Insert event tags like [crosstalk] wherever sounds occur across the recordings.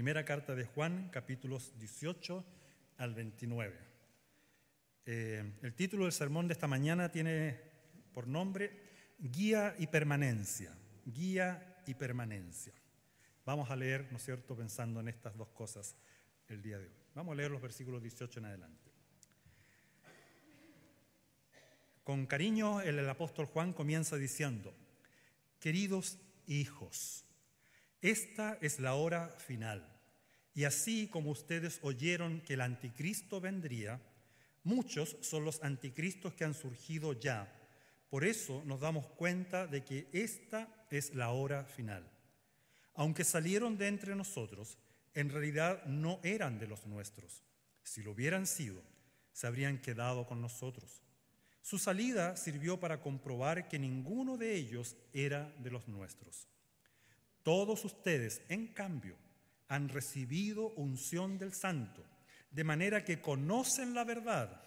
Primera carta de Juan, capítulos 18 al 29. Eh, el título del sermón de esta mañana tiene por nombre Guía y Permanencia. Guía y Permanencia. Vamos a leer, ¿no es cierto?, pensando en estas dos cosas el día de hoy. Vamos a leer los versículos 18 en adelante. Con cariño, el, apóstol Juan comienza diciendo, queridos hijos, esta es la hora final. Y así como ustedes oyeron que el anticristo vendría, muchos son los anticristos que han surgido ya. Por eso nos damos cuenta de que esta es la hora final. Aunque salieron de entre nosotros, en realidad no eran de los nuestros. Si lo hubieran sido, se habrían quedado con nosotros. Su salida sirvió para comprobar que ninguno de ellos era de los nuestros. Todos ustedes, en cambio, han recibido unción del Santo, de manera que conocen la verdad.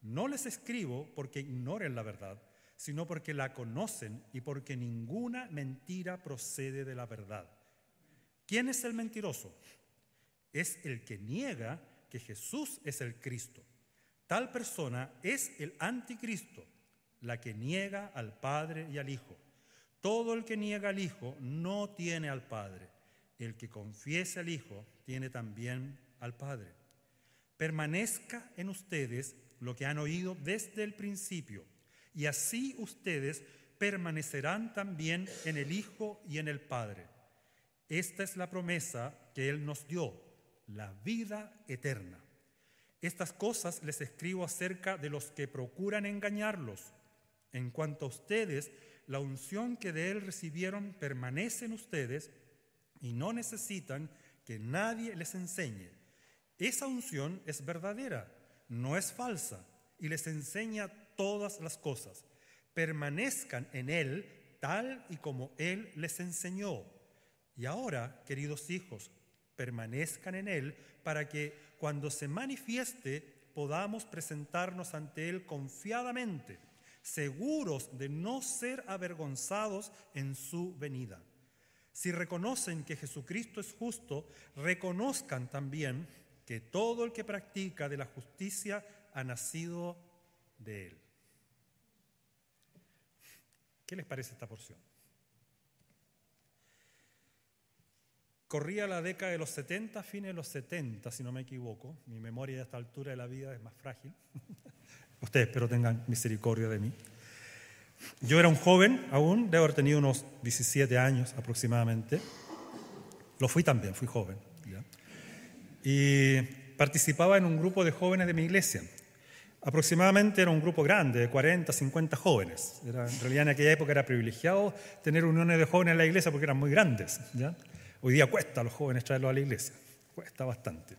No les escribo porque ignoren la verdad, sino porque la conocen y porque ninguna mentira procede de la verdad. ¿Quién es el mentiroso? Es el que niega que Jesús es el Cristo. Tal persona es el anticristo, la que niega al Padre y al Hijo. Todo el que niega al Hijo no tiene al Padre. El que confiese al Hijo tiene también al Padre. Permanezca en ustedes lo que han oído desde el principio, y así ustedes permanecerán también en el Hijo y en el Padre. Esta es la promesa que Él nos dio, la vida eterna. Estas cosas les escribo acerca de los que procuran engañarlos. En cuanto a ustedes, la unción que de Él recibieron permanece en ustedes y no necesitan que nadie les enseñe. Esa unción es verdadera, no es falsa, y les enseña todas las cosas. Permanezcan en Él tal y como Él les enseñó. Y ahora, queridos hijos, permanezcan en Él para que cuando se manifieste podamos presentarnos ante Él confiadamente, seguros de no ser avergonzados en su venida. Si reconocen que Jesucristo es justo, reconozcan también que todo el que practica de la justicia ha nacido de Él. ¿Qué les parece esta porción? Corría la década de los 70, fines de los 70, si no me equivoco. Mi memoria a esta altura de la vida es más frágil. [laughs] Ustedes espero tengan misericordia de mí. Yo era un joven aún, debo haber tenido unos 17 años aproximadamente. Lo fui también, fui joven. Y participaba en un grupo de jóvenes de mi iglesia. Aproximadamente era un grupo grande, de 40, 50 jóvenes. Era, en realidad en aquella época era privilegiado tener uniones de jóvenes en la iglesia porque eran muy grandes. ¿ya? Hoy día cuesta a los jóvenes traerlos a la iglesia, cuesta bastante.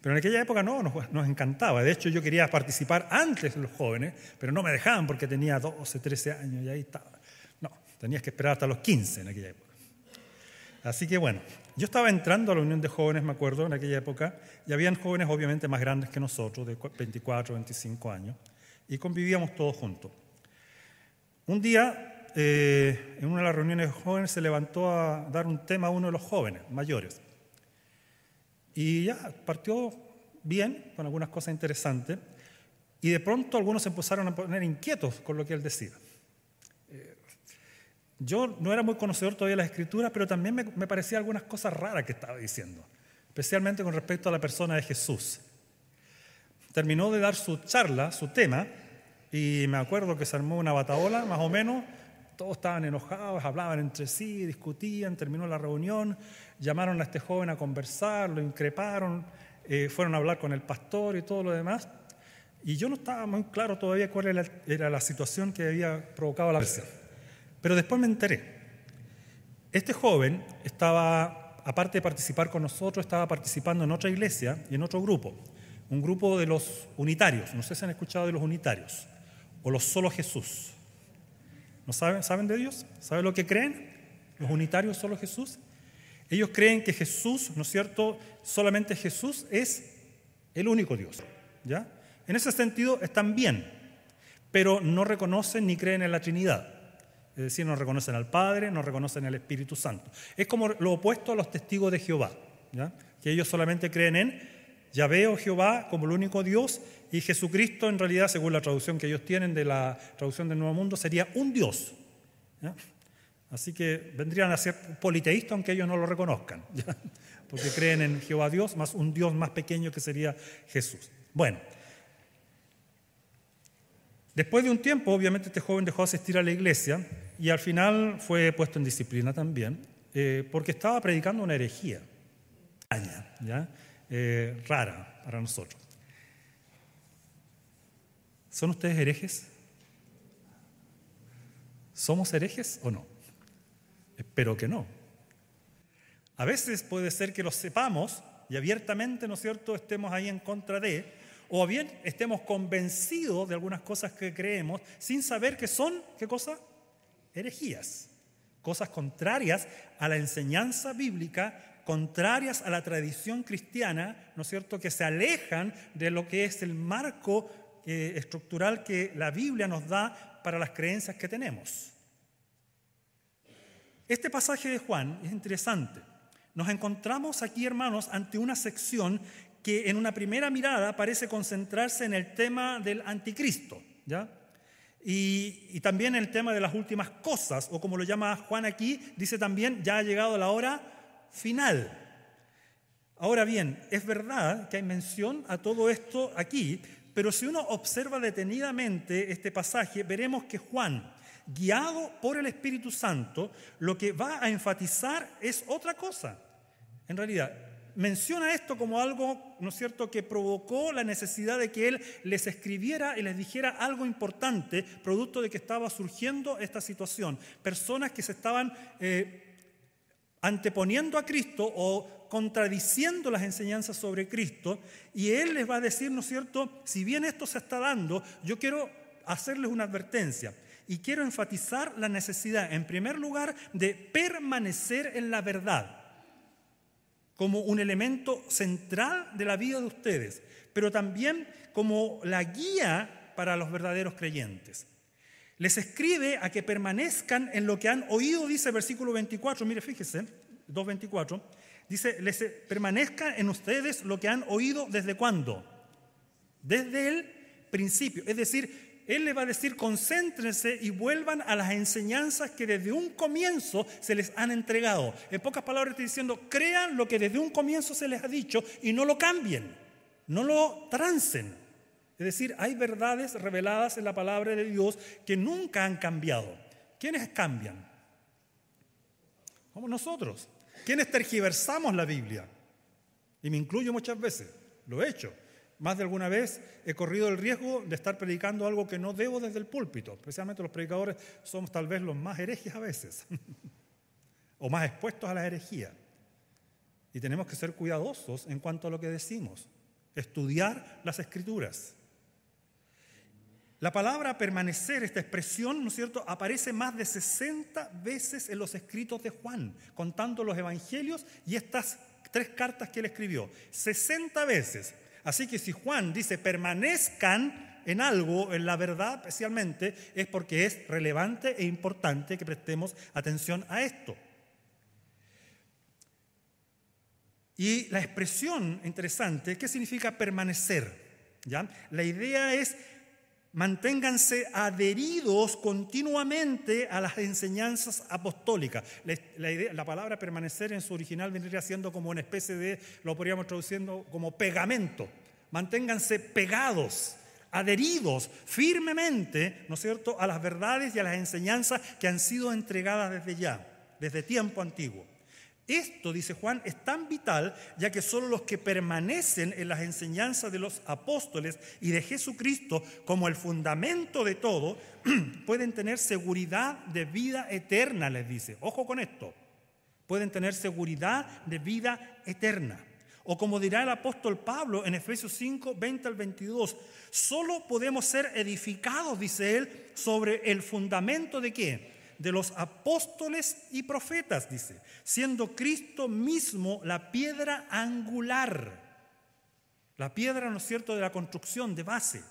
Pero en aquella época no, nos, encantaba. De hecho, yo quería participar antes de los jóvenes, pero no me dejaban porque tenía 12, 13 años y ahí estaba. No, tenías que esperar hasta los 15 en aquella época. Así que bueno, yo estaba entrando a la Unión de Jóvenes, me acuerdo, en aquella época, y habían jóvenes obviamente más grandes que nosotros, de 24, 25 años, y convivíamos todos juntos. Un día eh, en una de las reuniones de jóvenes se levantó a dar un tema a uno de los jóvenes mayores. Y ya partió bien, con algunas cosas interesantes, y de pronto algunos se empezaron a poner inquietos con lo que él decía. Eh, yo no era muy conocedor todavía de las escrituras, pero también me, parecía algunas cosas raras que estaba diciendo, especialmente con respecto a la persona de Jesús. Terminó de dar su charla, su tema, y me acuerdo que se armó una bataola, más o menos, todos estaban enojados, hablaban entre sí, discutían, terminó la reunión, llamaron a este joven a conversar, lo increparon, eh, fueron a hablar con el pastor y todo lo demás. Y yo no estaba muy claro todavía cuál era, la situación que había provocado la versión. Pero después me enteré. Este joven estaba, aparte de participar con nosotros, estaba participando en otra iglesia y en otro grupo, un grupo de los unitarios. No sé si han escuchado de los unitarios o los solo Jesús. ¿No saben, saben de Dios? ¿Saben lo que creen? Los unitarios solo Jesús. Ellos creen que Jesús, ¿no es cierto? Solamente Jesús es el único Dios. ¿Ya? En ese sentido están bien, pero no reconocen ni creen en la Trinidad. Es decir, no reconocen al Padre, no reconocen al Espíritu Santo. Es como lo opuesto a los testigos de Jehová. que ellos solamente creen en Yahvé o Jehová como el único Dios y Jesucristo en realidad, según la traducción que ellos tienen de la traducción del Nuevo Mundo, sería un Dios. Así que vendrían a ser politeístas aunque ellos no lo reconozcan, porque creen en Jehová Dios más un Dios más pequeño que sería Jesús. Bueno, después de un tiempo, obviamente este joven dejó de asistir a la iglesia y al final fue puesto en disciplina también, eh, porque estaba predicando una herejía, ¿ya? Eh, rara para nosotros. ¿Son ustedes herejes? ¿Somos herejes o no? Espero que no. A veces puede ser que lo sepamos y abiertamente, ¿no es cierto?, estemos ahí en contra de, o bien estemos convencidos de algunas cosas que creemos sin saber que son, ¿qué cosa? Herejías, cosas contrarias a la enseñanza bíblica, contrarias a la tradición cristiana, ¿no es cierto?, que se alejan de lo que es el marco eh, estructural que la Biblia nos da para las creencias que tenemos. Este pasaje de Juan es interesante. Nos encontramos aquí, hermanos, ante una sección que en una primera mirada parece concentrarse en el tema del anticristo, ¿ya? Y, y, también el tema de las últimas cosas, o como lo llama Juan aquí, dice también, ya ha llegado la hora final. Ahora bien, es verdad que hay mención a todo esto aquí, pero si uno observa detenidamente este pasaje, veremos que Juan guiado por el Espíritu Santo, lo que va a enfatizar es otra cosa. En realidad, menciona esto como algo, ¿no es cierto?, que provocó la necesidad de que él les escribiera y les dijera algo importante, producto de que estaba surgiendo esta situación. Personas que se estaban eh, anteponiendo a Cristo o contradiciendo las enseñanzas sobre Cristo, y él les va a decir, ¿no es cierto?, si bien esto se está dando, yo quiero hacerles una advertencia. Y quiero enfatizar la necesidad, en primer lugar, de permanecer en la verdad como un elemento central de la vida de ustedes, pero también como la guía para los verdaderos creyentes. Les escribe a que permanezcan en lo que han oído, dice versículo 24, mire, fíjese, 2.24, dice, les permanezcan en ustedes lo que han oído desde cuándo? Desde el principio, es decir, él le va a decir, concéntrense y vuelvan a las enseñanzas que desde un comienzo se les han entregado. En pocas palabras está diciendo, crean lo que desde un comienzo se les ha dicho y no lo cambien, no lo trancen. Es decir, hay verdades reveladas en la palabra de Dios que nunca han cambiado. ¿Quiénes cambian? Como nosotros. ¿Quiénes tergiversamos la Biblia? Y me incluyo muchas veces, lo he hecho. Más de alguna vez he corrido el riesgo de estar predicando algo que no debo desde el púlpito. Especialmente los predicadores somos tal vez los más herejes a veces, [laughs] o más expuestos a la herejía. Y tenemos que ser cuidadosos en cuanto a lo que decimos, estudiar las escrituras. La palabra permanecer, esta expresión, ¿no es cierto?, aparece más de 60 veces en los escritos de Juan, contando los evangelios y estas tres cartas que él escribió. 60 veces. Así que si Juan dice permanezcan en algo, en la verdad especialmente, es porque es relevante e importante que prestemos atención a esto. Y la expresión interesante, ¿qué significa permanecer? ¿Ya? La idea es manténganse adheridos continuamente a las enseñanzas apostólicas. La, la, palabra permanecer en su original vendría siendo como una especie de, lo podríamos traduciendo como pegamento. Manténganse pegados, adheridos firmemente, ¿no es cierto?, a las verdades y a las enseñanzas que han sido entregadas desde ya, desde tiempo antiguo. Esto, dice Juan, es tan vital ya que solo los que permanecen en las enseñanzas de los apóstoles y de Jesucristo como el fundamento de todo, [clears throat] pueden tener seguridad de vida eterna, les dice. Ojo con esto, pueden tener seguridad de vida eterna. O como dirá el apóstol Pablo en Efesios 5, 20 al 22, solo podemos ser edificados, dice él, sobre el fundamento de qué? De los apóstoles y profetas, dice, siendo Cristo mismo la piedra angular, la piedra, ¿no es cierto?, de la construcción de base.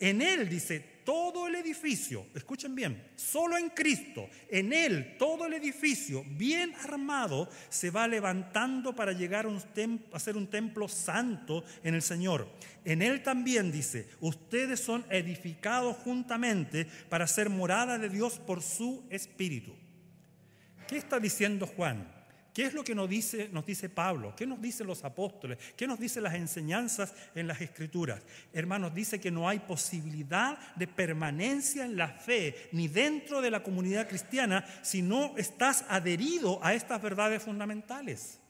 En Él, dice, todo el edificio, escuchen bien, solo en Cristo, en Él todo el edificio bien armado se va levantando para llegar a, ser un templo santo en el Señor. En Él también dice, ustedes son edificados juntamente para ser morada de Dios por su Espíritu. ¿Qué está diciendo Juan? ¿Qué es lo que nos dice, nos dice Pablo? ¿Qué nos dicen los apóstoles? ¿Qué nos dicen las enseñanzas en las escrituras? Hermanos, dice que no hay posibilidad de permanencia en la fe ni dentro de la comunidad cristiana si no estás adherido a estas verdades fundamentales.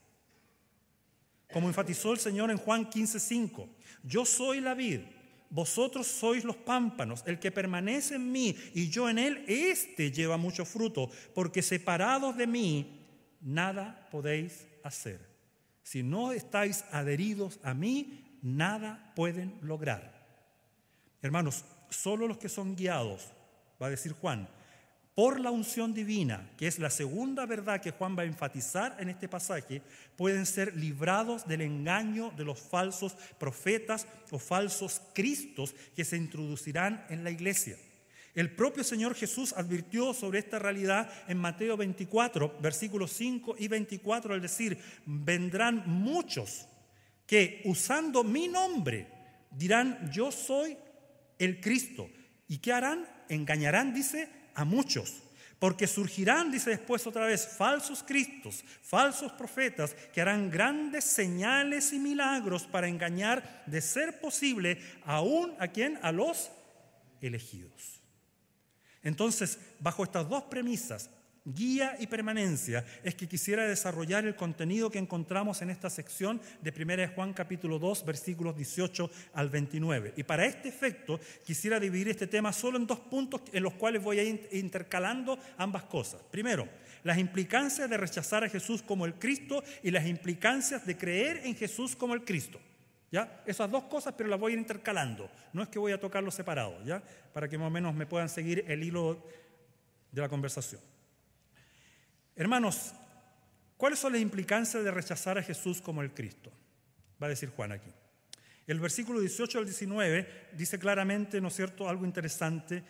Como enfatizó el Señor en Juan 15:5, yo soy la vid, vosotros sois los pámpanos, el que permanece en mí y yo en él, éste lleva mucho fruto, porque separados de mí, nada podéis hacer. Si no estáis adheridos a mí, nada pueden lograr. Hermanos, solo los que son guiados, va a decir Juan, por la unción divina, que es la segunda verdad que Juan va a enfatizar en este pasaje, pueden ser librados del engaño de los falsos profetas o falsos cristos que se introducirán en la iglesia. El propio Señor Jesús advirtió sobre esta realidad en Mateo 24, versículos 5 y 24, al decir, vendrán muchos que usando mi nombre dirán, yo soy el Cristo. ¿Y qué harán? Engañarán, dice, a muchos. Porque surgirán, dice después otra vez, falsos cristos, falsos profetas, que harán grandes señales y milagros para engañar, de ser posible, aún a quien, a los elegidos. Entonces, bajo estas dos premisas, guía y permanencia, es que quisiera desarrollar el contenido que encontramos en esta sección de 1 Juan capítulo 2, versículos 18 al 29. Y para este efecto quisiera dividir este tema solo en dos puntos en los cuales voy a ir intercalando ambas cosas. Primero, las implicancias de rechazar a Jesús como el Cristo y las implicancias de creer en Jesús como el Cristo. ¿Ya? Esas dos cosas, pero las voy a intercalando. No es que voy a tocarlos separados, ¿ya? Para que más o menos me puedan seguir el hilo de la conversación. Hermanos, ¿cuáles son las implicancias de rechazar a Jesús como el Cristo? Va a decir Juan aquí. El versículo 18 al 19 dice claramente, ¿no es cierto?, algo interesante.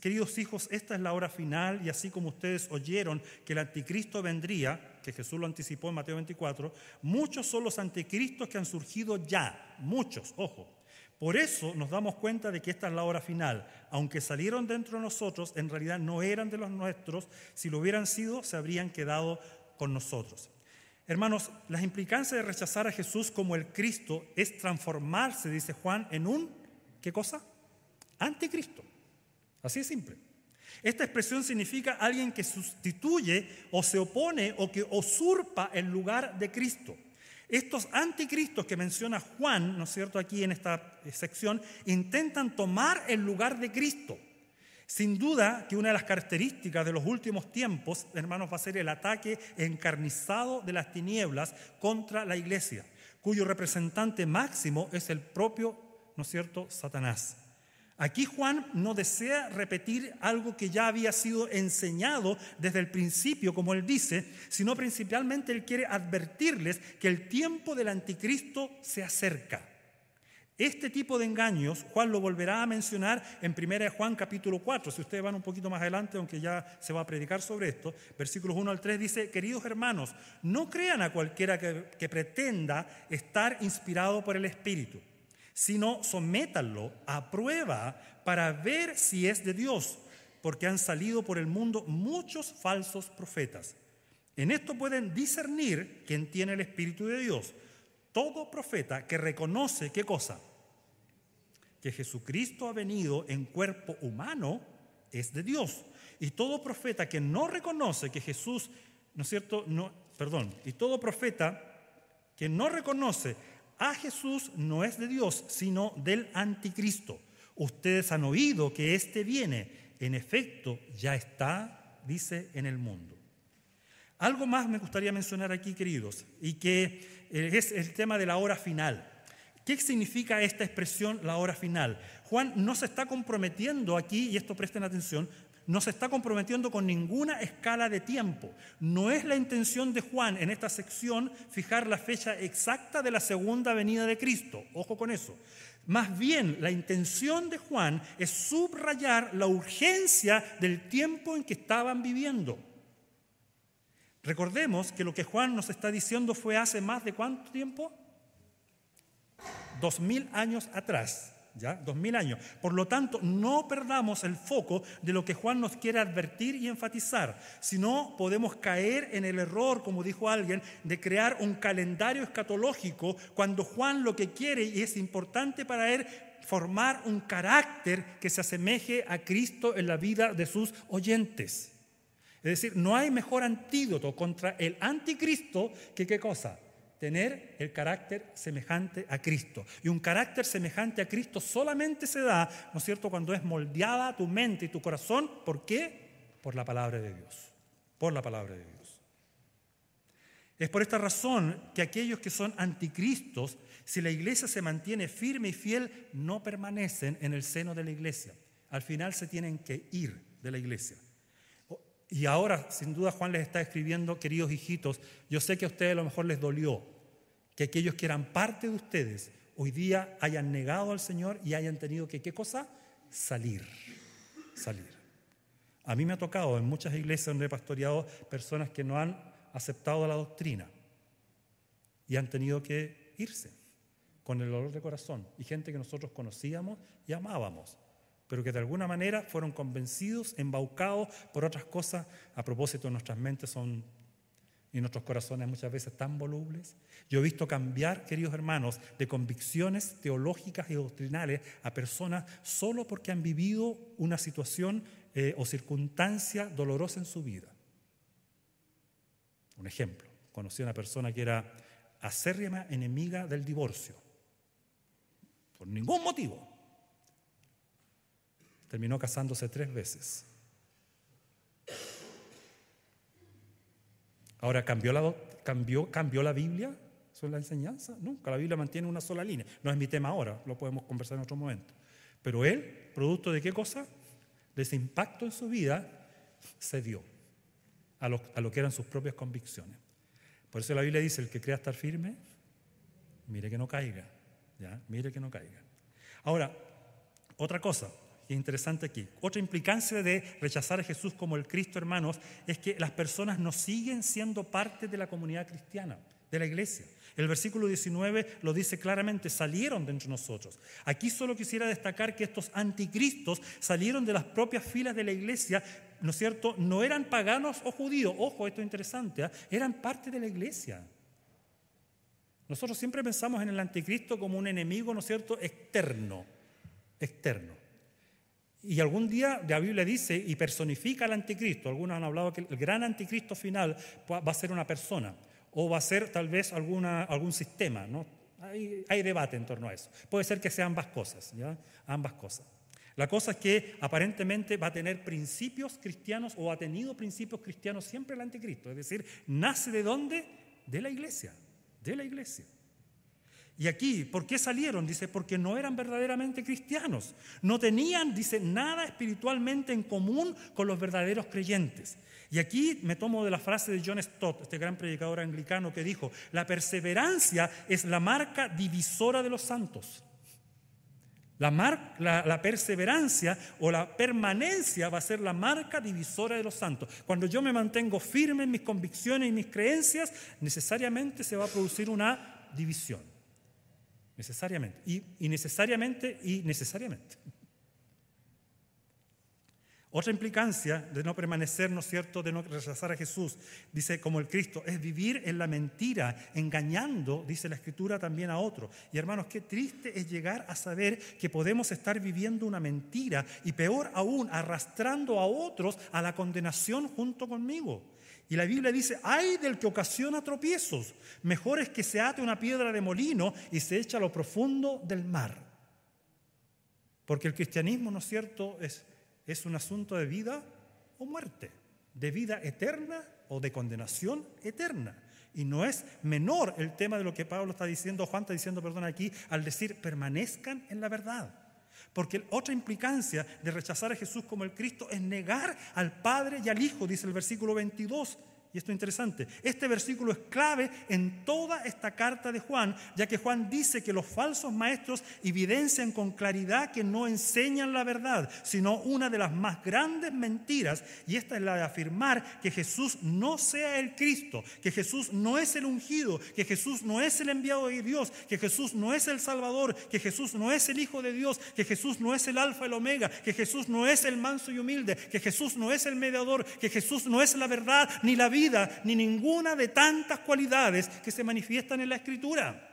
Queridos hijos, esta es la hora final y así como ustedes oyeron que el anticristo vendría, que Jesús lo anticipó en Mateo 24, muchos son los anticristos que han surgido ya, muchos, ojo. Por eso nos damos cuenta de que esta es la hora final. Aunque salieron dentro de nosotros, en realidad no eran de los nuestros. Si lo hubieran sido, se habrían quedado con nosotros. Hermanos, las implicancias de rechazar a Jesús como el Cristo es transformarse, dice Juan, en un, ¿qué cosa? Anticristo. Así de simple. Esta expresión significa alguien que sustituye o se opone o que usurpa el lugar de Cristo. Estos anticristos que menciona Juan, ¿no es cierto?, aquí en esta sección, intentan tomar el lugar de Cristo. Sin duda que una de las características de los últimos tiempos, hermanos, va a ser el ataque encarnizado de las tinieblas contra la iglesia, cuyo representante máximo es el propio, ¿no es cierto?, Satanás. Aquí Juan no desea repetir algo que ya había sido enseñado desde el principio, como él dice, sino principalmente él quiere advertirles que el tiempo del anticristo se acerca. Este tipo de engaños, Juan lo volverá a mencionar en 1 Juan capítulo 4. Si ustedes van un poquito más adelante, aunque ya se va a predicar sobre esto, versículos 1 al 3 dice, queridos hermanos, no crean a cualquiera que, que pretenda estar inspirado por el Espíritu, sino sométanlo a prueba para ver si es de Dios, porque han salido por el mundo muchos falsos profetas. En esto pueden discernir quién tiene el Espíritu de Dios. Todo profeta que reconoce qué cosa? que Jesucristo ha venido en cuerpo humano es de Dios. Y todo profeta que no reconoce que Jesús, ¿no es cierto? No, perdón, y todo profeta que no reconoce a Jesús no es de Dios, sino del anticristo. Ustedes han oído que éste viene. En efecto, ya está, dice, en el mundo. Algo más me gustaría mencionar aquí, queridos, y que eh, es el tema de la hora final. ¿Qué significa esta expresión, la hora final? Juan no se está comprometiendo aquí, y esto presten atención, no se está comprometiendo con ninguna escala de tiempo. No es la intención de Juan en esta sección fijar la fecha exacta de la segunda venida de Cristo. Ojo con eso. Más bien, la intención de Juan es subrayar la urgencia del tiempo en que estaban viviendo. Recordemos que lo que Juan nos está diciendo fue hace más de cuánto tiempo? Dos mil años atrás. ¿Ya? Dos mil años. Por lo tanto, no perdamos el foco de lo que Juan nos quiere advertir y enfatizar, sino podemos caer en el error, como dijo alguien, de crear un calendario escatológico cuando Juan lo que quiere y es importante para él formar un carácter que se asemeje a Cristo en la vida de sus oyentes. Es decir, no hay mejor antídoto contra el anticristo que qué cosa? Tener el carácter semejante a Cristo. Y un carácter semejante a Cristo solamente se da, ¿no es cierto?, cuando es moldeada tu mente y tu corazón. ¿Por qué? Por la palabra de Dios. Por la palabra de Dios. Es por esta razón que aquellos que son anticristos, si la iglesia se mantiene firme y fiel, no permanecen en el seno de la iglesia. Al final se tienen que ir de la iglesia. Y ahora, sin duda, Juan les está escribiendo, queridos hijitos, yo sé que a ustedes a lo mejor les dolió que aquellos que eran parte de ustedes hoy día hayan negado al Señor y hayan tenido que, ¿qué cosa? Salir, salir. A mí me ha tocado en muchas iglesias donde he pastoreado personas que no han aceptado la doctrina y han tenido que irse con el dolor de corazón y gente que nosotros conocíamos y amábamos pero que de alguna manera fueron convencidos, embaucados por otras cosas. A propósito, nuestras mentes son y nuestros corazones muchas veces tan volubles. Yo he visto cambiar, queridos hermanos, de convicciones teológicas y doctrinales a personas solo porque han vivido una situación eh, o circunstancia dolorosa en su vida. Un ejemplo, conocí a una persona que era acérrima enemiga del divorcio, por ningún motivo terminó casándose tres veces. Ahora, ¿cambió la, cambió, cambió la Biblia sobre la enseñanza? Nunca, la Biblia mantiene una sola línea. No es mi tema ahora, lo podemos conversar en otro momento. Pero él, producto de qué cosa? De ese impacto en su vida, cedió a lo, a lo que eran sus propias convicciones. Por eso la Biblia dice, el que crea estar firme, mire que no caiga. ¿ya? Mire que no caiga. Ahora, otra cosa, interesante aquí. Otra implicancia de rechazar a Jesús como el Cristo, hermanos, es que las personas no siguen siendo parte de la comunidad cristiana, de la iglesia. El versículo 19 lo dice claramente, salieron de entre nosotros. Aquí solo quisiera destacar que estos anticristos salieron de las propias filas de la iglesia, ¿no es cierto? No eran paganos o judíos, ojo, esto es interesante, ¿eh? eran parte de la iglesia. Nosotros siempre pensamos en el anticristo como un enemigo, ¿no es cierto?, externo, externo. Y algún día la Biblia dice y personifica al anticristo. Algunos han hablado que el gran anticristo final va a ser una persona o va a ser tal vez alguna, algún sistema. Hay, debate en torno a eso. Puede ser que sean ambas cosas. Ambas cosas. La cosa es que aparentemente va a tener principios cristianos o ha tenido principios cristianos siempre el anticristo. Es decir, nace de dónde? De la iglesia, de la iglesia. Y aquí, ¿por qué salieron? Dice, porque no eran verdaderamente cristianos. No tenían, dice, nada espiritualmente en común con los verdaderos creyentes. Y aquí me tomo de la frase de John Stott, este gran predicador anglicano, que dijo, la perseverancia es la marca divisora de los santos. La, la, perseverancia o la permanencia va a ser la marca divisora de los santos. Cuando yo me mantengo firme en mis convicciones y mis creencias, necesariamente se va a producir una división. Necesariamente. Y, necesariamente y necesariamente. Otra implicancia de no permanecer, ¿no es cierto?, de no rechazar a Jesús, dice como el Cristo, es vivir en la mentira, engañando, dice la Escritura, también a otro. Y hermanos, qué triste es llegar a saber que podemos estar viviendo una mentira y peor aún, arrastrando a otros a la condenación junto conmigo. Y la Biblia dice, hay del que ocasiona tropiezos. Mejor es que se ate una piedra de molino y se echa a lo profundo del mar. Porque el cristianismo, ¿no es cierto?, es, es un asunto de vida o muerte, de vida eterna o de condenación eterna. Y no es menor el tema de lo que Pablo está diciendo, Juan está diciendo, perdón, aquí, al decir permanezcan en la verdad. Porque otra implicancia de rechazar a Jesús como el Cristo es negar al Padre y al Hijo, dice el versículo 22. Y esto es interesante. Este versículo es clave en toda esta carta de Juan, ya que Juan dice que los falsos maestros evidencian con claridad que no enseñan la verdad, sino una de las más grandes mentiras, y esta es la de afirmar que Jesús no sea el Cristo, que Jesús no es el ungido, que Jesús no es el enviado de Dios, que Jesús no es el Salvador, que Jesús no es el Hijo de Dios, que Jesús no es el Alfa y el Omega, que Jesús no es el manso y humilde, que Jesús no es el mediador, que Jesús no es la verdad ni la vida ni ninguna de tantas cualidades que se manifiestan en la Escritura.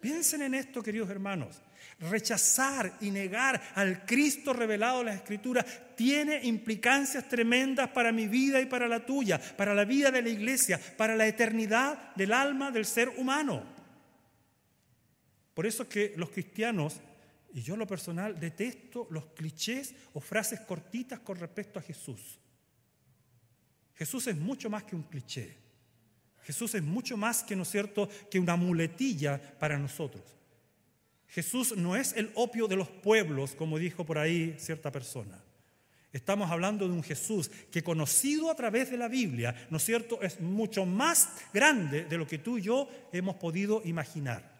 Piensen en esto, queridos hermanos. Rechazar y negar al Cristo revelado en la Escritura tiene implicancias tremendas para mi vida y para la tuya, para la vida de la iglesia, para la eternidad del alma del ser humano. Por eso es que los cristianos, y yo lo personal, detesto los clichés o frases cortitas con respecto a Jesús. Jesús es mucho más que un cliché. Jesús es mucho más que, ¿no es cierto?, que una muletilla para nosotros. Jesús no es el opio de los pueblos, como dijo por ahí cierta persona. Estamos hablando de un Jesús que conocido a través de la Biblia, ¿no es cierto?, es mucho más grande de lo que tú y yo hemos podido imaginar.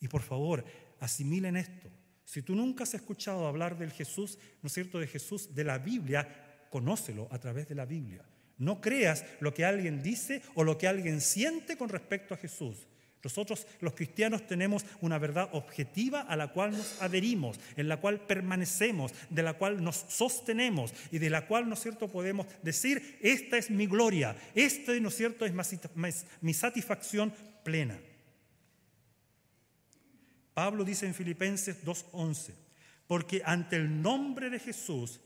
Y por favor, asimilen esto. Si tú nunca has escuchado hablar del Jesús, ¿no es cierto?, de Jesús de la Biblia, conócelo a través de la Biblia. No creas lo que alguien dice o lo que alguien siente con respecto a Jesús. Nosotros los cristianos tenemos una verdad objetiva a la cual nos adherimos, en la cual permanecemos, de la cual nos sostenemos y de la cual, ¿no es cierto?, podemos decir, esta es mi gloria, esta, ¿no es cierto?, es mi satisfacción plena. Pablo dice en Filipenses 2.11, porque ante el nombre de Jesús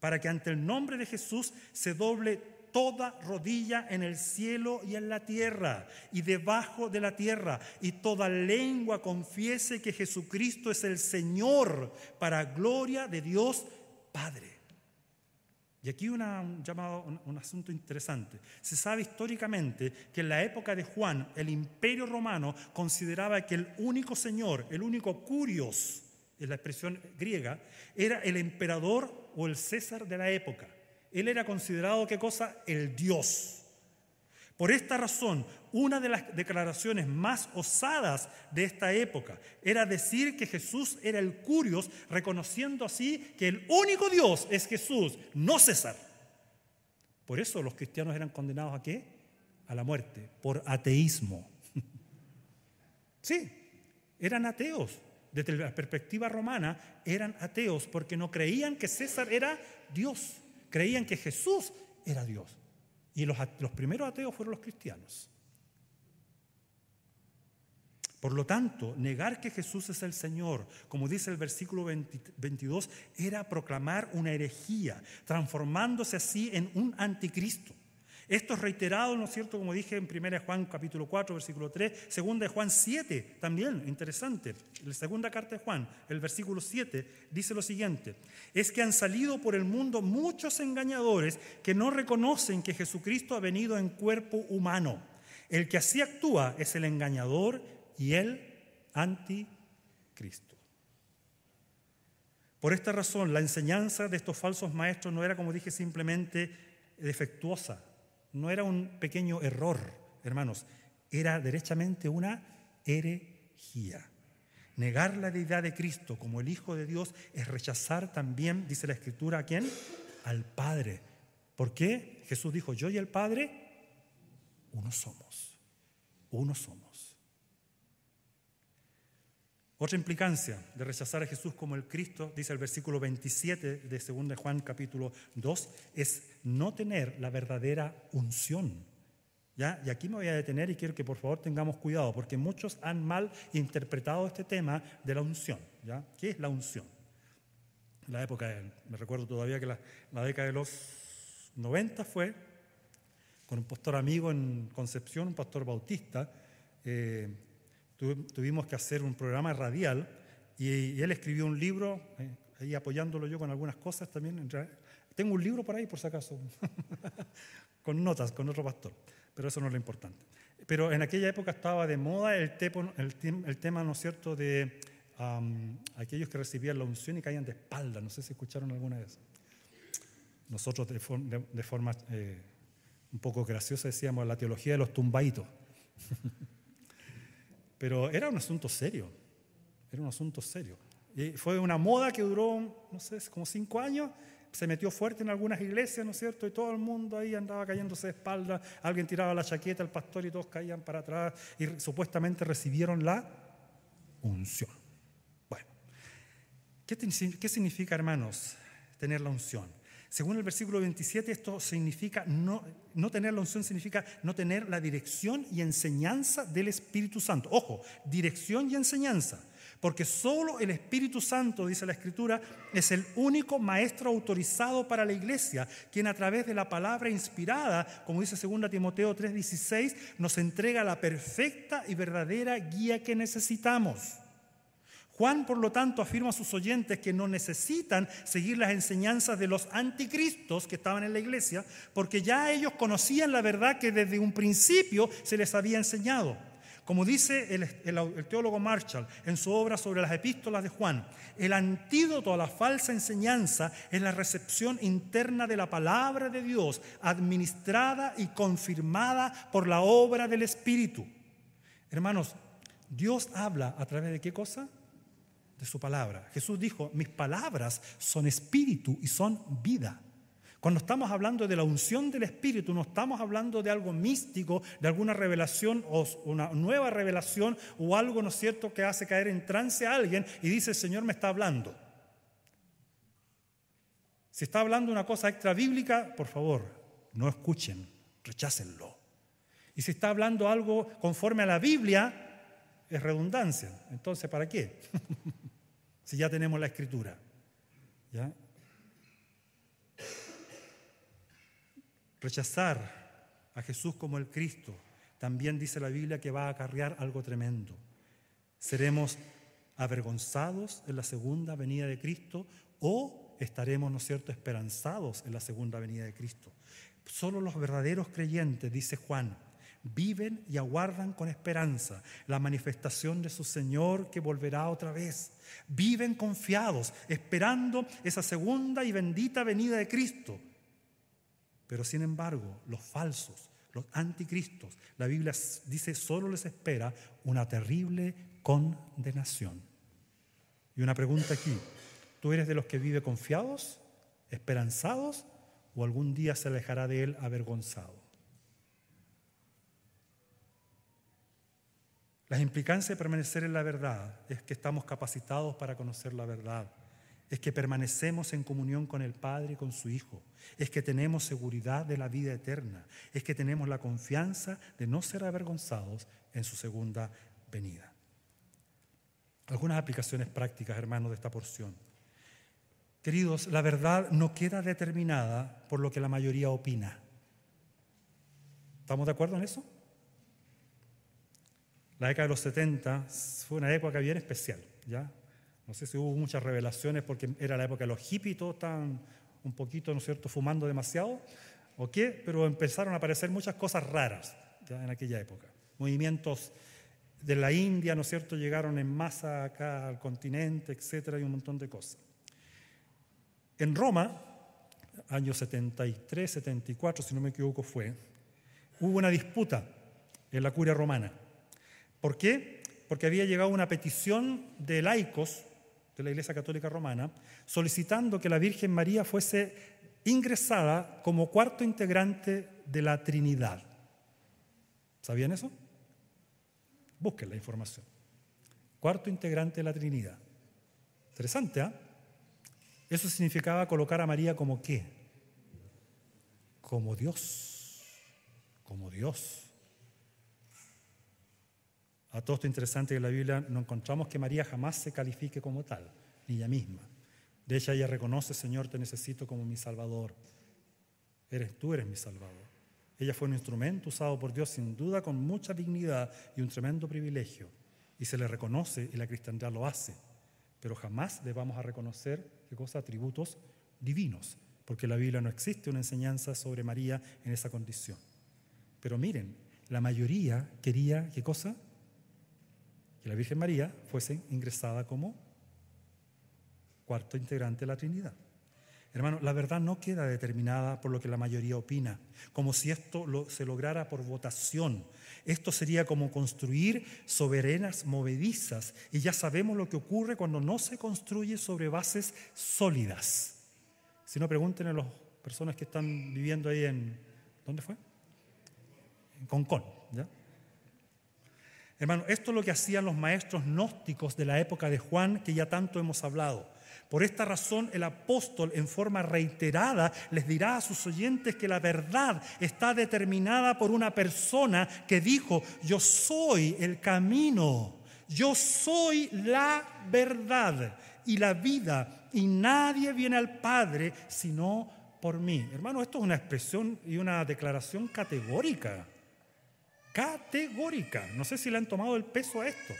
para que ante el nombre de Jesús se doble toda rodilla en el cielo y en la tierra y debajo de la tierra, y toda lengua confiese que Jesucristo es el Señor para gloria de Dios Padre. Y aquí un, llamado, un, asunto interesante. Se sabe históricamente que en la época de Juan el imperio romano consideraba que el único Señor, el único curios, es la expresión griega, era el emperador o el César de la época. Él era considerado, ¿qué cosa? El Dios. Por esta razón, una de las declaraciones más osadas de esta época era decir que Jesús era el curios, reconociendo así que el único Dios es Jesús, no César. Por eso los cristianos eran condenados a qué? A la muerte, por ateísmo. [laughs] Sí, eran ateos desde la perspectiva romana, eran ateos porque no creían que César era Dios, creían que Jesús era Dios. Y los, los primeros ateos fueron los cristianos. Por lo tanto, negar que Jesús es el Señor, como dice el versículo 22, era proclamar una herejía, transformándose así en un anticristo. Esto es reiterado, ¿no es cierto? Como dije en 1 Juan capítulo 4, versículo 3, segunda de Juan 7, también interesante. La segunda carta de Juan, el versículo 7, dice lo siguiente, es que han salido por el mundo muchos engañadores que no reconocen que Jesucristo ha venido en cuerpo humano. El que así actúa es el engañador y el anticristo. Por esta razón, la enseñanza de estos falsos maestros no era, como dije, simplemente defectuosa, no era un pequeño error, hermanos, era derechamente una herejía. Negar la deidad de Cristo como el Hijo de Dios es rechazar también, dice la Escritura, ¿a quién? Al Padre. ¿Por qué? Jesús dijo, yo y el Padre, uno somos, uno somos. Otra implicancia de rechazar a Jesús como el Cristo, dice el versículo 27 de 2 Juan capítulo 2, es no tener la verdadera unción. ¿Ya? Y aquí me voy a detener y quiero que por favor tengamos cuidado, porque muchos han mal interpretado este tema de la unción. ¿ya? ¿Qué es la unción? La época, me recuerdo todavía que la, década de los 90 fue con un pastor amigo en Concepción, un pastor bautista. Eh, tuvimos que hacer un programa radial y, él escribió un libro, eh, ahí apoyándolo yo con algunas cosas también. Tengo un libro por ahí, por si acaso, [laughs] con notas, con otro pastor, pero eso no es lo importante. Pero en aquella época estaba de moda el, tema, ¿no es cierto?, de aquellos que recibían la unción y caían de espalda. No sé si escucharon alguna vez. Nosotros de, forma eh, un poco graciosa decíamos la teología de los tumbaitos. [laughs] Pero era un asunto serio, era un asunto serio. Y fue una moda que duró, no sé, como cinco años, se metió fuerte en algunas iglesias, ¿no es cierto? Y todo el mundo ahí andaba cayéndose de espalda, alguien tiraba la chaqueta al pastor y todos caían para atrás y supuestamente recibieron la unción. Bueno, ¿qué, qué significa, hermanos, tener la unción? Según el versículo 27, esto significa, no, no tener la unción significa no tener la dirección y enseñanza del Espíritu Santo. Ojo, dirección y enseñanza. Porque solo el Espíritu Santo, dice la Escritura, es el único maestro autorizado para la iglesia, quien a través de la palabra inspirada, como dice 2 Timoteo 3:16, nos entrega la perfecta y verdadera guía que necesitamos. Juan, por lo tanto, afirma a sus oyentes que no necesitan seguir las enseñanzas de los anticristos que estaban en la iglesia, porque ya ellos conocían la verdad que desde un principio se les había enseñado. Como dice el, teólogo Marshall en su obra sobre las epístolas de Juan, el antídoto a la falsa enseñanza es la recepción interna de la palabra de Dios, administrada y confirmada por la obra del Espíritu. Hermanos, Dios habla a través de qué cosa? De su palabra. Jesús dijo, mis palabras son espíritu y son vida. Cuando estamos hablando de la unción del Espíritu, no estamos hablando de algo místico, de alguna revelación o una nueva revelación o algo, ¿no es cierto?, que hace caer en trance a alguien y dice, el Señor me está hablando. Si está hablando una cosa extra bíblica, por favor, no escuchen, rechácenlo. Y si está hablando algo conforme a la Biblia, es redundancia. Entonces, ¿para qué? [laughs] si ya tenemos la escritura. ¿Ya? Rechazar a Jesús como el Cristo también dice la Biblia que va a acarrear algo tremendo. Seremos avergonzados en la segunda venida de Cristo o estaremos, ¿no es cierto?, esperanzados en la segunda venida de Cristo. Solo los verdaderos creyentes, dice Juan, viven y aguardan con esperanza la manifestación de su Señor que volverá otra vez. Viven confiados, esperando esa segunda y bendita venida de Cristo. Pero sin embargo, los falsos, los anticristos, la Biblia dice, solo les espera una terrible condenación. Y una pregunta aquí, ¿tú eres de los que vive confiados, esperanzados o algún día se alejará de él avergonzado? Las implicancias de permanecer en la verdad es que estamos capacitados para conocer la verdad, es que permanecemos en comunión con el Padre y con su Hijo, es que tenemos seguridad de la vida eterna, es que tenemos la confianza de no ser avergonzados en su segunda venida. Algunas aplicaciones prácticas, hermanos, de esta porción. Queridos, la verdad no queda determinada por lo que la mayoría opina. ¿Estamos de acuerdo en eso? La década de los 70 fue una época bien especial, ¿ya? No sé si hubo muchas revelaciones porque era la época de los hippies, todos estaban un poquito, ¿no cierto?, fumando demasiado, ¿o qué? Pero empezaron a aparecer muchas cosas raras ¿ya? en aquella época. Movimientos de la India, ¿no cierto?, llegaron en masa acá al continente, etcétera, y un montón de cosas. En Roma, año 73, 74, si no me equivoco, fue, hubo una disputa en la curia romana ¿Por qué? Porque había llegado una petición de laicos de la Iglesia Católica Romana solicitando que la Virgen María fuese ingresada como cuarto integrante de la Trinidad. ¿Sabían eso? Busquen la información. Cuarto integrante de la Trinidad. Interesante, ¿ah? Eso significaba colocar a María como qué? Como Dios. Como Dios. A todo esto interesante en la Biblia no encontramos que María jamás se califique como tal, ni ella misma. De hecho, ella reconoce, Señor, te necesito como mi Salvador. Eres tú, eres mi Salvador. Ella fue un instrumento usado por Dios sin duda con mucha dignidad y un tremendo privilegio. Y se le reconoce y la cristiandad lo hace. Pero jamás le vamos a reconocer qué cosa, atributos divinos, porque en la Biblia no existe una enseñanza sobre María en esa condición. Pero miren, la mayoría quería, ¿qué cosa? Que la Virgen María fuese ingresada como cuarto integrante de la Trinidad. Hermano, la verdad no queda determinada por lo que la mayoría opina, como si esto se lograra por votación. Esto sería como construir soberanas movedizas y ya sabemos lo que ocurre cuando no se construye sobre bases sólidas. Si no, pregunten a las personas que están viviendo ahí en... ¿Dónde fue? En Concón. ¿ya? Hermano, esto es lo que hacían los maestros gnósticos de la época de Juan, que ya tanto hemos hablado. Por esta razón el apóstol en forma reiterada les dirá a sus oyentes que la verdad está determinada por una persona que dijo, yo soy el camino, yo soy la verdad y la vida y nadie viene al Padre sino por mí. Hermano, esto es una expresión y una declaración categórica. Categórica. No sé si le han tomado el peso a esto.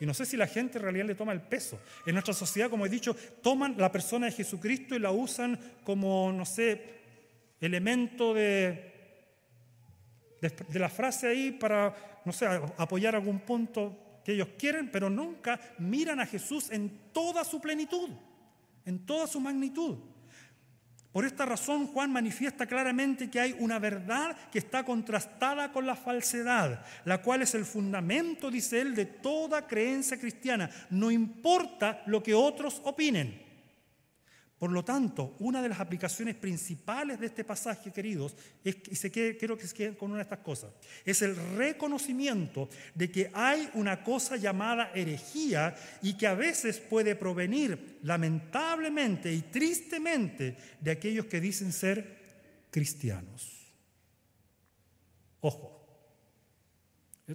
Y no sé si la gente en realidad le toma el peso. En nuestra sociedad, como he dicho, toman la persona de Jesucristo y la usan como, no sé, elemento de, de, la frase ahí para, no sé, apoyar algún punto que ellos quieren, pero nunca miran a Jesús en toda su plenitud, en toda su magnitud. Por esta razón Juan manifiesta claramente que hay una verdad que está contrastada con la falsedad, la cual es el fundamento, dice él, de toda creencia cristiana. No importa lo que otros opinen. Por lo tanto, una de las aplicaciones principales de este pasaje, queridos, es, y se quiero que se queden con una de estas cosas, es el reconocimiento de que hay una cosa llamada herejía y que a veces puede provenir lamentablemente y tristemente de aquellos que dicen ser cristianos. Ojo,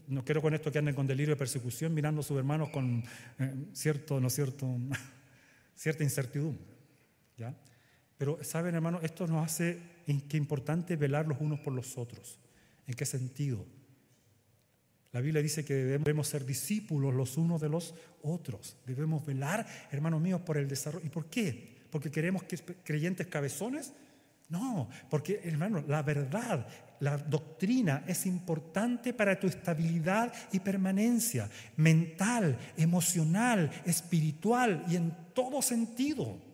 no quiero con esto que anden con delirio de persecución mirando a sus hermanos con eh, cierto, no cierto, [laughs] cierta incertidumbre. Pero, ¿saben, hermano? Esto nos hace que importante velar los unos por los otros. ¿En qué sentido? La Biblia dice que debemos ser discípulos los unos de los otros. Debemos velar, hermanos míos, por el desarrollo. ¿Y por qué? ¿Porque queremos que creyentes cabezones? No, porque, hermano, la verdad, la doctrina es importante para tu estabilidad y permanencia mental, emocional, espiritual y en todo sentido.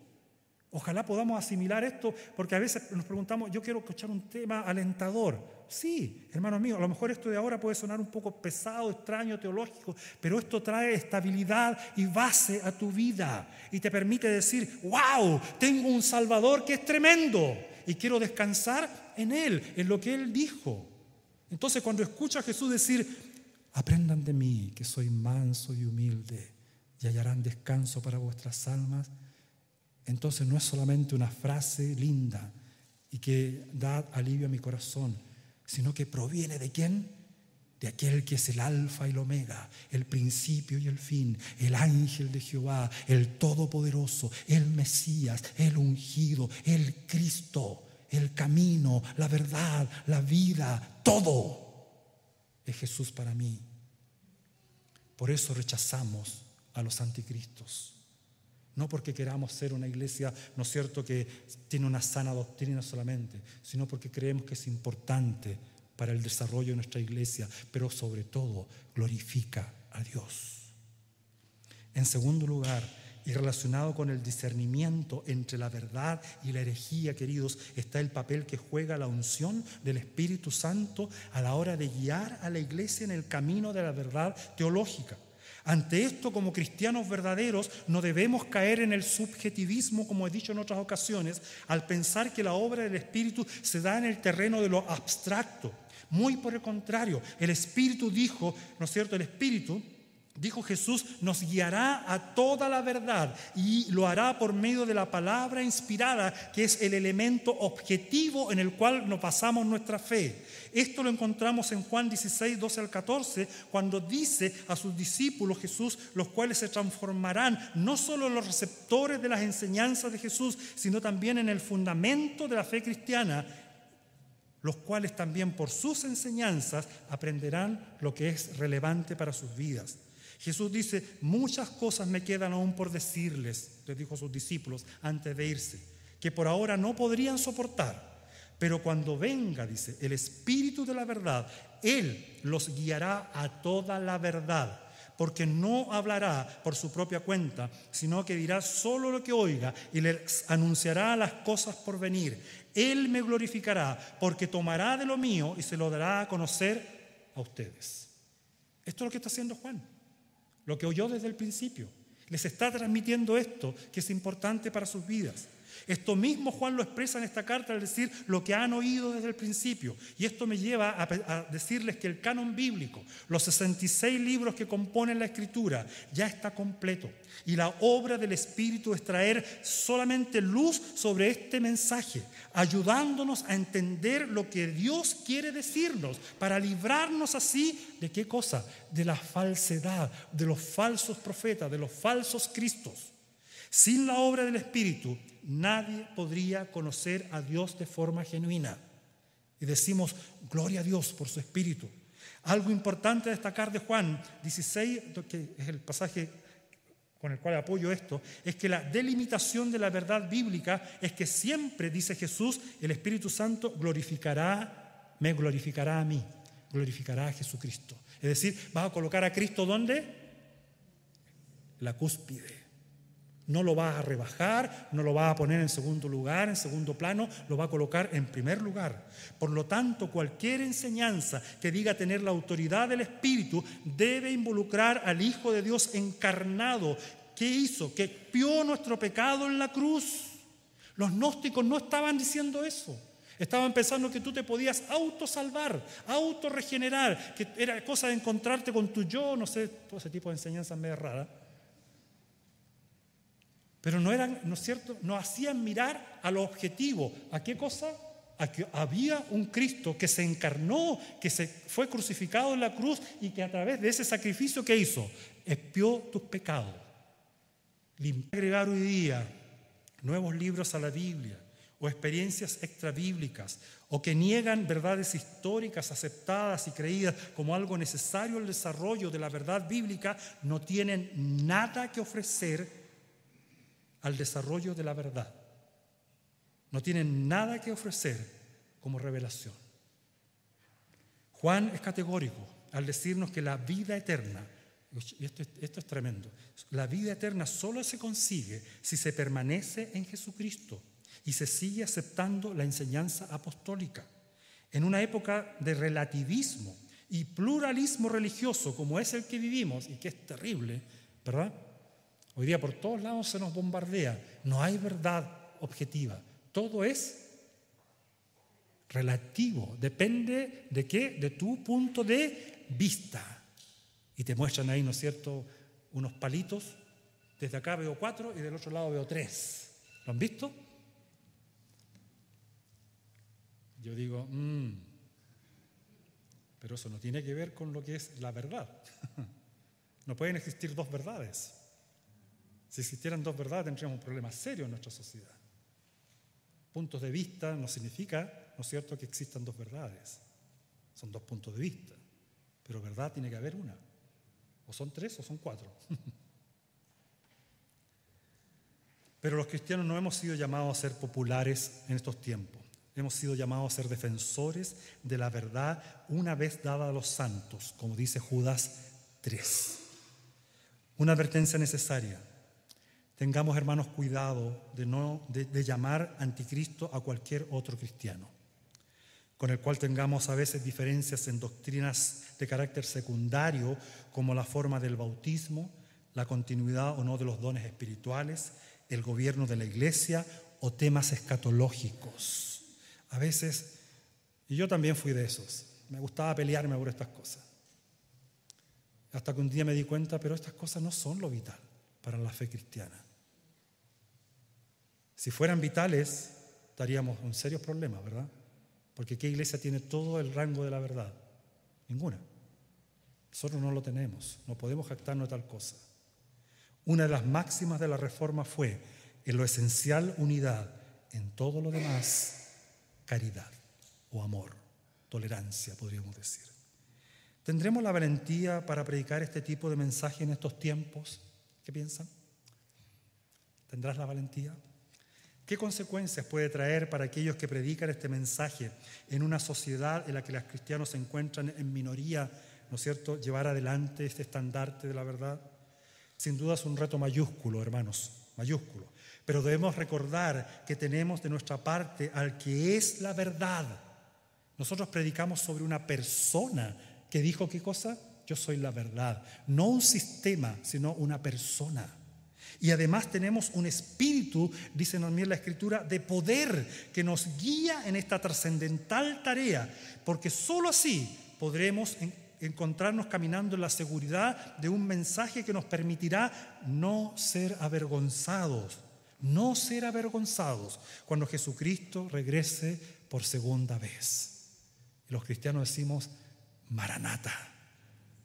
Ojalá podamos asimilar esto, porque a veces nos preguntamos, yo quiero escuchar un tema alentador. Sí, hermanos míos, a lo mejor esto de ahora puede sonar un poco pesado, extraño, teológico, pero esto trae estabilidad y base a tu vida y te permite decir, wow, tengo un Salvador que es tremendo y quiero descansar en Él, en lo que Él dijo. Entonces cuando escucha a Jesús decir, aprendan de mí que soy manso y humilde y hallarán descanso para vuestras almas, entonces no es solamente una frase linda y que da alivio a mi corazón, sino que proviene de quién? De aquel que es el alfa y el omega, el principio y el fin, el ángel de Jehová, el todopoderoso, el Mesías, el ungido, el Cristo, el camino, la verdad, la vida, todo es Jesús para mí. Por eso rechazamos a los anticristos. No porque queramos ser una iglesia, no es cierto, que tiene una sana doctrina solamente, sino porque creemos que es importante para el desarrollo de nuestra iglesia, pero sobre todo glorifica a Dios. En segundo lugar, y relacionado con el discernimiento entre la verdad y la herejía, queridos, está el papel que juega la unción del Espíritu Santo a la hora de guiar a la iglesia en el camino de la verdad teológica. Ante esto, como cristianos verdaderos, no debemos caer en el subjetivismo, como he dicho en otras ocasiones, al pensar que la obra del Espíritu se da en el terreno de lo abstracto. Muy por el contrario, el Espíritu dijo, ¿no es cierto? El Espíritu Dijo Jesús, nos guiará a toda la verdad y lo hará por medio de la palabra inspirada, que es el elemento objetivo en el cual nos basamos nuestra fe. Esto lo encontramos en Juan 16, 12 al 14, cuando dice a sus discípulos Jesús, los cuales se transformarán no solo en los receptores de las enseñanzas de Jesús, sino también en el fundamento de la fe cristiana, los cuales también por sus enseñanzas aprenderán lo que es relevante para sus vidas. Jesús dice, muchas cosas me quedan aún por decirles, les dijo a sus discípulos antes de irse, que por ahora no podrían soportar. Pero cuando venga, dice, el Espíritu de la verdad, Él los guiará a toda la verdad, porque no hablará por su propia cuenta, sino que dirá solo lo que oiga y les anunciará las cosas por venir. Él me glorificará, porque tomará de lo mío y se lo dará a conocer a ustedes. Esto es lo que está haciendo Juan, lo que oyó desde el principio. Les está transmitiendo esto que es importante para sus vidas. Esto mismo Juan lo expresa en esta carta al decir lo que han oído desde el principio. Y esto me lleva a, decirles que el canon bíblico, los 66 libros que componen la escritura, ya está completo. Y la obra del Espíritu es traer solamente luz sobre este mensaje, ayudándonos a entender lo que Dios quiere decirnos, para librarnos así de qué cosa? De la falsedad, de los falsos profetas, de los falsos cristos. Sin la obra del Espíritu, nadie podría conocer a Dios de forma genuina. Y decimos, gloria a Dios por su Espíritu. Algo importante destacar de Juan 16, que es el pasaje con el cual apoyo esto, es que la delimitación de la verdad bíblica es que siempre, dice Jesús, el Espíritu Santo glorificará, me glorificará a mí, glorificará a Jesucristo. Es decir, vas a colocar a Cristo ¿dónde? La cúspide. No lo va a rebajar, no lo va a poner en segundo lugar, en segundo plano, lo va a colocar en primer lugar. Por lo tanto, cualquier enseñanza que diga tener la autoridad del Espíritu debe involucrar al Hijo de Dios encarnado. ¿Qué hizo? Que pió nuestro pecado en la cruz. Los gnósticos no estaban diciendo eso. Estaban pensando que tú te podías autosalvar, autorregenerar, que era cosa de encontrarte con tu yo, no sé, todo ese tipo de enseñanzas medio raras. Pero no eran, ¿no es cierto? No hacían mirar al objetivo. ¿A qué cosa? A que había un Cristo que se encarnó, que se fue crucificado en la cruz y que a través de ese sacrificio que hizo, expió tus pecados. agregar hoy día nuevos libros a la Biblia o experiencias extrabíblicas o que niegan verdades históricas aceptadas y creídas como algo necesario al desarrollo de la verdad bíblica, no tienen nada que ofrecer al desarrollo de la verdad. No tienen nada que ofrecer como revelación. Juan es categórico al decirnos que la vida eterna, esto, esto es tremendo, la vida eterna solo se consigue si se permanece en Jesucristo y se sigue aceptando la enseñanza apostólica. En una época de relativismo y pluralismo religioso como es el que vivimos y que es terrible, ¿verdad? Hoy día por todos lados se nos bombardea. No hay verdad objetiva. Todo es relativo. Depende de qué? De tu punto de vista. Y te muestran ahí, ¿no es cierto?, unos palitos. Desde acá veo cuatro y del otro lado veo tres. ¿Lo han visto? Yo digo, mmm, pero eso no tiene que ver con lo que es la verdad. [laughs] No pueden existir dos verdades. Si existieran dos verdades, tendríamos un problema serio en nuestra sociedad. Puntos de vista no significa, ¿no es cierto?, que existan dos verdades. Son dos puntos de vista. Pero verdad tiene que haber una. O son tres o son cuatro. [laughs] Pero los cristianos no hemos sido llamados a ser populares en estos tiempos. Hemos sido llamados a ser defensores de la verdad una vez dada a los santos, como dice Judas 3. Una advertencia necesaria. Tengamos, hermanos, cuidado de, no, de, llamar anticristo a cualquier otro cristiano, con el cual tengamos a veces diferencias en doctrinas de carácter secundario, como la forma del bautismo, la continuidad o no de los dones espirituales, el gobierno de la iglesia o temas escatológicos. A veces, y yo también fui de esos, me gustaba pelearme por estas cosas. Hasta que un día me di cuenta, pero estas cosas no son lo vital para la fe cristiana. Si fueran vitales, estaríamos en serios problemas, ¿verdad? Porque ¿qué iglesia tiene todo el rango de la verdad? Ninguna. Nosotros no lo tenemos, no podemos jactarnos de tal cosa. Una de las máximas de la reforma fue, en lo esencial, unidad, en todo lo demás, caridad o amor, tolerancia, podríamos decir. ¿Tendremos la valentía para predicar este tipo de mensaje en estos tiempos? ¿Qué piensan? ¿Tendrás la valentía? ¿Qué consecuencias puede traer para aquellos que predican este mensaje en una sociedad en la que los cristianos se encuentran en minoría, ¿no es cierto?, llevar adelante este estandarte de la verdad. Sin duda es un reto mayúsculo, hermanos, mayúsculo. Pero debemos recordar que tenemos de nuestra parte al que es la verdad. Nosotros predicamos sobre una persona que dijo qué cosa? Yo soy la verdad. No un sistema, sino una persona. Y además tenemos un espíritu, dice también la escritura, de poder que nos guía en esta trascendental tarea, porque sólo así podremos encontrarnos caminando en la seguridad de un mensaje que nos permitirá no ser avergonzados, no ser avergonzados cuando Jesucristo regrese por segunda vez. los cristianos decimos, Maranata,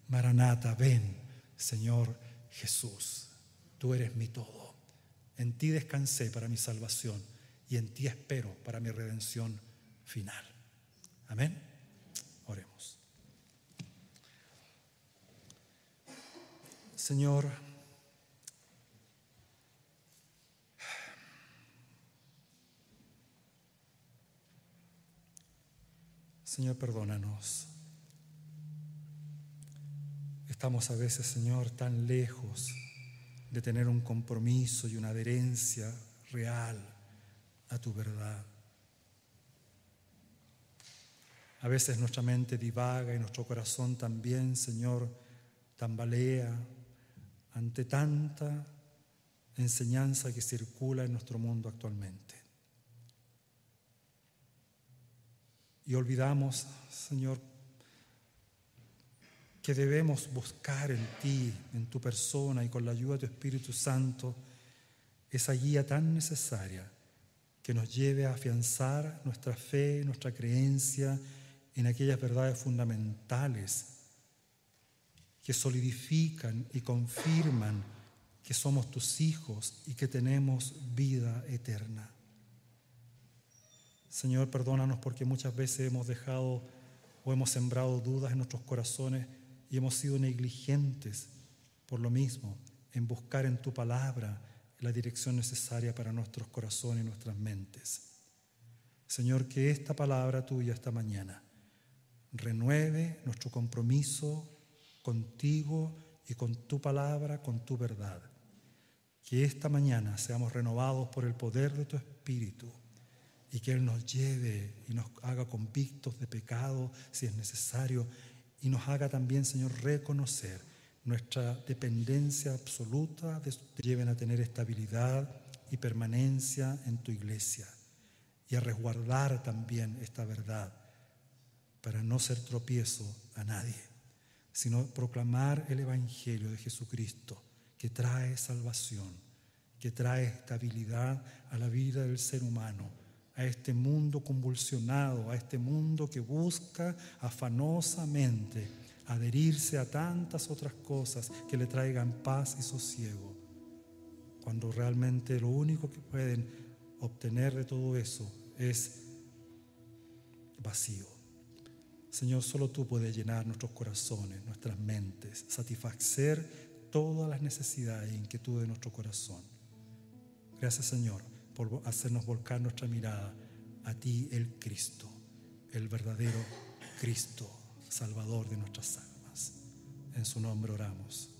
Maranata, ven, Señor Jesús, tú eres mi todo. En ti descansé para mi salvación y en ti espero para mi redención final. Amén. Oremos. Señor, Señor, perdónanos. Estamos a veces, Señor, tan lejos de tener un compromiso y una adherencia real a tu verdad. A veces nuestra mente divaga y nuestro corazón también, Señor, tambalea ante tanta enseñanza que circula en nuestro mundo actualmente. Y olvidamos, Señor, que debemos buscar en ti, en tu persona y con la ayuda de tu Espíritu Santo, esa guía tan necesaria que nos lleve a afianzar nuestra fe, nuestra creencia en aquellas verdades fundamentales que solidifican y confirman que somos tus hijos y que tenemos vida eterna. Señor, perdónanos porque muchas veces hemos dejado o hemos sembrado dudas en nuestros corazones y hemos sido negligentes por lo mismo en buscar en tu palabra la dirección necesaria para nuestros corazones y nuestras mentes. Señor, que esta palabra tuya esta mañana renueve nuestro compromiso contigo y con tu palabra, con tu verdad. Que esta mañana seamos renovados por el poder de tu Espíritu y que Él nos lleve y nos haga convictos de pecado si es necesario y nos haga también, Señor, reconocer nuestra dependencia absoluta, de, lleven a tener estabilidad y permanencia en tu iglesia y a resguardar también esta verdad para no ser tropiezo a nadie sino proclamar el Evangelio de Jesucristo, que trae salvación, que trae estabilidad a la vida del ser humano, a este mundo convulsionado, a este mundo que busca afanosamente adherirse a tantas otras cosas que le traigan paz y sosiego, cuando realmente lo único que pueden obtener de todo eso es vacío. Señor, solo tú puedes llenar nuestros corazones, nuestras mentes, satisfacer todas las necesidades e inquietudes de nuestro corazón. Gracias, Señor, por hacernos volcar nuestra mirada a ti, el Cristo, el verdadero Cristo, Salvador de nuestras almas. En su nombre oramos.